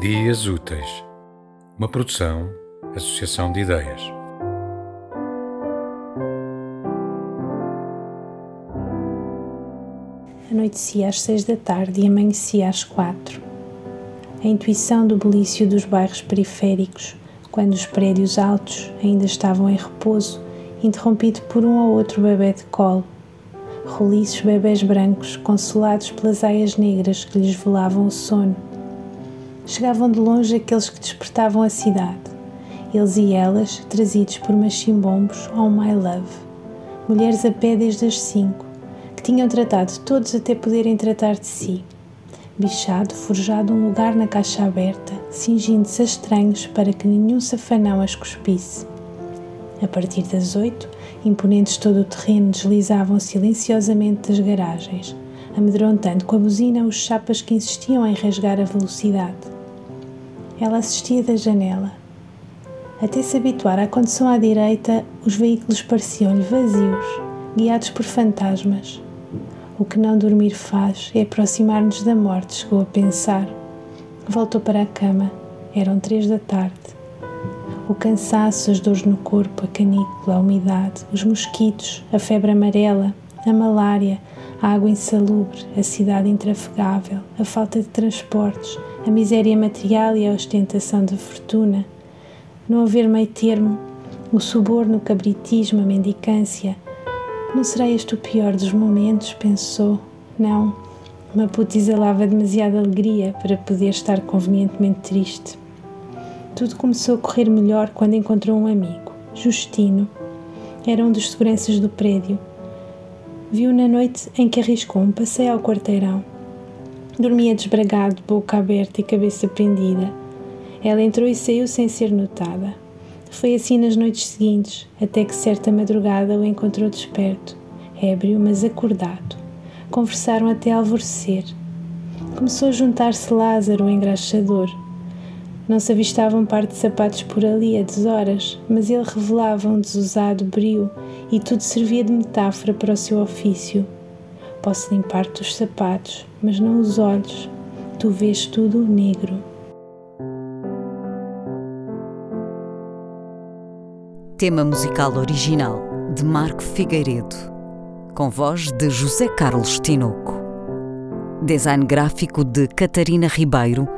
Dias Úteis, uma produção, associação de ideias. Anoitecia às seis da tarde e amanhecia às quatro. A intuição do belício dos bairros periféricos, quando os prédios altos ainda estavam em repouso, interrompido por um ou outro bebê de colo. Roliços bebés brancos, consolados pelas aias negras que lhes velavam o sono chegavam de longe aqueles que despertavam a cidade, eles e elas trazidos por machimbombos ao My Love, mulheres a pé desde as cinco, que tinham tratado todos até poderem tratar de si. Bichado, forjado um lugar na caixa aberta, cingindo-se a estranhos para que nenhum safanão as cuspisse. A partir das oito, imponentes todo o terreno deslizavam silenciosamente das garagens, amedrontando com a buzina os chapas que insistiam em rasgar a velocidade. Ela assistia da janela. Até se habituar à condução à direita, os veículos pareciam-lhe vazios, guiados por fantasmas. O que não dormir faz é aproximar-nos da morte, chegou a pensar. Voltou para a cama. Eram três da tarde. O cansaço, as dores no corpo, a canícula, a umidade, os mosquitos, a febre amarela, a malária, a água insalubre, a cidade intrafegável, a falta de transportes, a miséria material e a ostentação de fortuna, não haver meio termo, o suborno, o cabritismo, a mendicância. Não será este o pior dos momentos? pensou. Não, Maputo exalava demasiada alegria para poder estar convenientemente triste. Tudo começou a correr melhor quando encontrou um amigo, Justino. Era um dos seguranças do prédio. Viu na noite em que arriscou um passeio ao quarteirão Dormia desbragado, boca aberta e cabeça pendida. Ela entrou e saiu sem ser notada. Foi assim nas noites seguintes, até que certa madrugada o encontrou desperto, ébrio, mas acordado. Conversaram até alvorecer. Começou a juntar-se Lázaro, o engraxador. Não se avistavam um par de sapatos por ali a deshoras, mas ele revelava um desusado brio e tudo servia de metáfora para o seu ofício. Posso limpar-te os sapatos, mas não os olhos. Tu vês tudo negro. Tema musical original de Marco Figueiredo, com voz de José Carlos Tinoco. Design gráfico de Catarina Ribeiro.